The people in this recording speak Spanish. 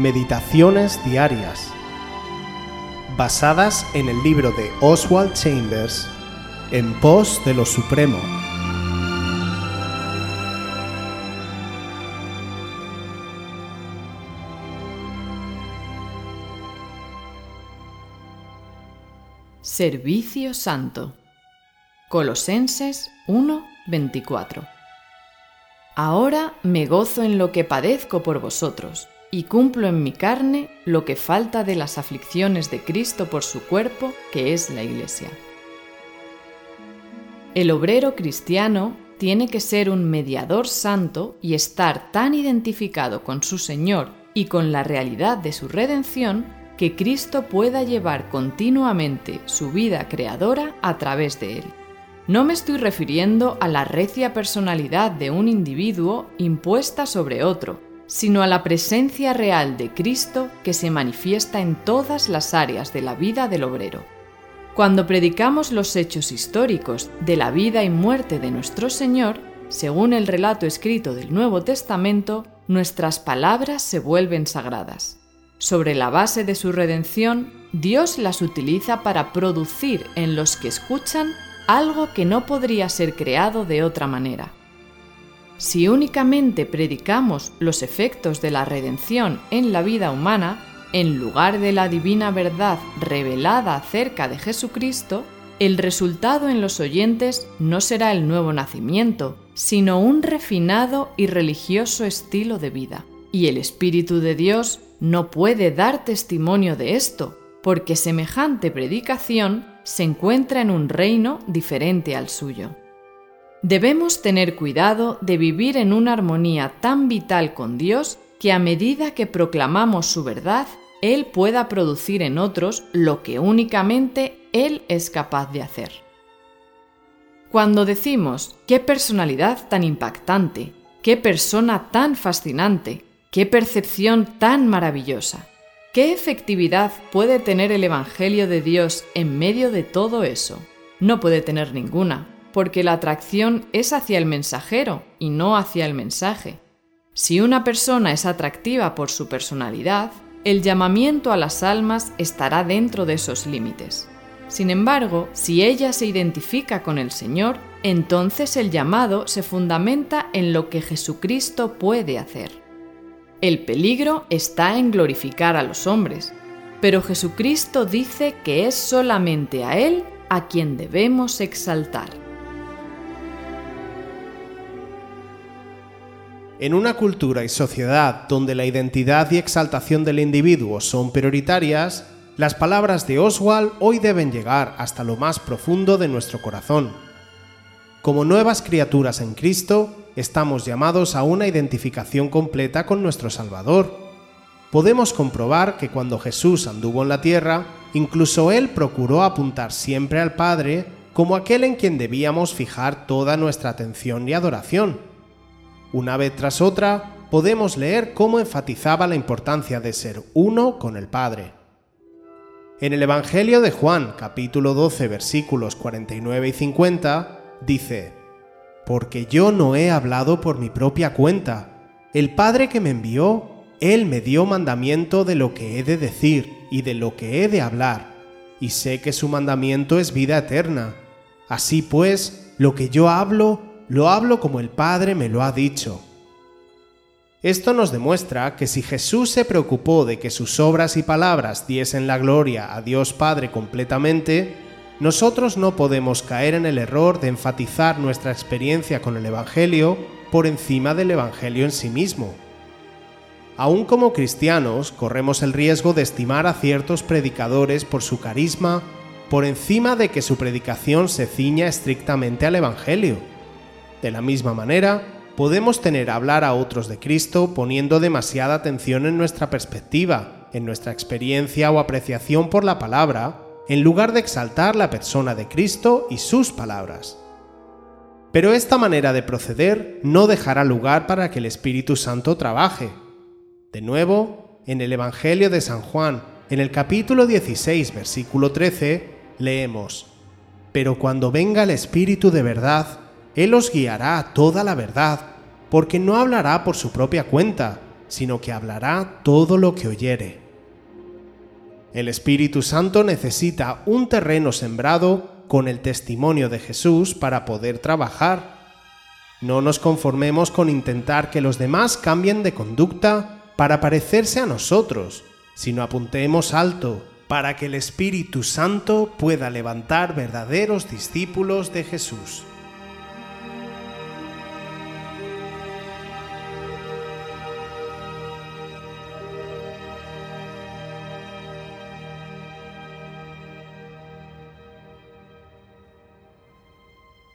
Meditaciones Diarias, basadas en el libro de Oswald Chambers, En pos de lo Supremo. Servicio Santo. Colosenses 1:24. Ahora me gozo en lo que padezco por vosotros, y cumplo en mi carne lo que falta de las aflicciones de Cristo por su cuerpo, que es la Iglesia. El obrero cristiano tiene que ser un mediador santo y estar tan identificado con su Señor y con la realidad de su redención que Cristo pueda llevar continuamente su vida creadora a través de él. No me estoy refiriendo a la recia personalidad de un individuo impuesta sobre otro, sino a la presencia real de Cristo que se manifiesta en todas las áreas de la vida del obrero. Cuando predicamos los hechos históricos de la vida y muerte de nuestro Señor, según el relato escrito del Nuevo Testamento, nuestras palabras se vuelven sagradas. Sobre la base de su redención, Dios las utiliza para producir en los que escuchan algo que no podría ser creado de otra manera. Si únicamente predicamos los efectos de la redención en la vida humana, en lugar de la divina verdad revelada acerca de Jesucristo, el resultado en los oyentes no será el nuevo nacimiento, sino un refinado y religioso estilo de vida. Y el Espíritu de Dios no puede dar testimonio de esto, porque semejante predicación se encuentra en un reino diferente al suyo. Debemos tener cuidado de vivir en una armonía tan vital con Dios que a medida que proclamamos su verdad, Él pueda producir en otros lo que únicamente Él es capaz de hacer. Cuando decimos, qué personalidad tan impactante, qué persona tan fascinante, qué percepción tan maravillosa, ¿Qué efectividad puede tener el Evangelio de Dios en medio de todo eso? No puede tener ninguna, porque la atracción es hacia el mensajero y no hacia el mensaje. Si una persona es atractiva por su personalidad, el llamamiento a las almas estará dentro de esos límites. Sin embargo, si ella se identifica con el Señor, entonces el llamado se fundamenta en lo que Jesucristo puede hacer. El peligro está en glorificar a los hombres, pero Jesucristo dice que es solamente a Él a quien debemos exaltar. En una cultura y sociedad donde la identidad y exaltación del individuo son prioritarias, las palabras de Oswald hoy deben llegar hasta lo más profundo de nuestro corazón. Como nuevas criaturas en Cristo, estamos llamados a una identificación completa con nuestro Salvador. Podemos comprobar que cuando Jesús anduvo en la tierra, incluso Él procuró apuntar siempre al Padre como aquel en quien debíamos fijar toda nuestra atención y adoración. Una vez tras otra, podemos leer cómo enfatizaba la importancia de ser uno con el Padre. En el Evangelio de Juan, capítulo 12, versículos 49 y 50, dice, porque yo no he hablado por mi propia cuenta. El Padre que me envió, Él me dio mandamiento de lo que he de decir y de lo que he de hablar, y sé que su mandamiento es vida eterna. Así pues, lo que yo hablo, lo hablo como el Padre me lo ha dicho. Esto nos demuestra que si Jesús se preocupó de que sus obras y palabras diesen la gloria a Dios Padre completamente, nosotros no podemos caer en el error de enfatizar nuestra experiencia con el Evangelio por encima del Evangelio en sí mismo. Aún como cristianos, corremos el riesgo de estimar a ciertos predicadores por su carisma por encima de que su predicación se ciña estrictamente al Evangelio. De la misma manera, podemos tener a hablar a otros de Cristo poniendo demasiada atención en nuestra perspectiva, en nuestra experiencia o apreciación por la palabra, en lugar de exaltar la persona de Cristo y sus palabras. Pero esta manera de proceder no dejará lugar para que el Espíritu Santo trabaje. De nuevo, en el Evangelio de San Juan, en el capítulo 16, versículo 13, leemos, Pero cuando venga el Espíritu de verdad, Él os guiará a toda la verdad, porque no hablará por su propia cuenta, sino que hablará todo lo que oyere. El Espíritu Santo necesita un terreno sembrado con el testimonio de Jesús para poder trabajar. No nos conformemos con intentar que los demás cambien de conducta para parecerse a nosotros, sino apuntemos alto para que el Espíritu Santo pueda levantar verdaderos discípulos de Jesús.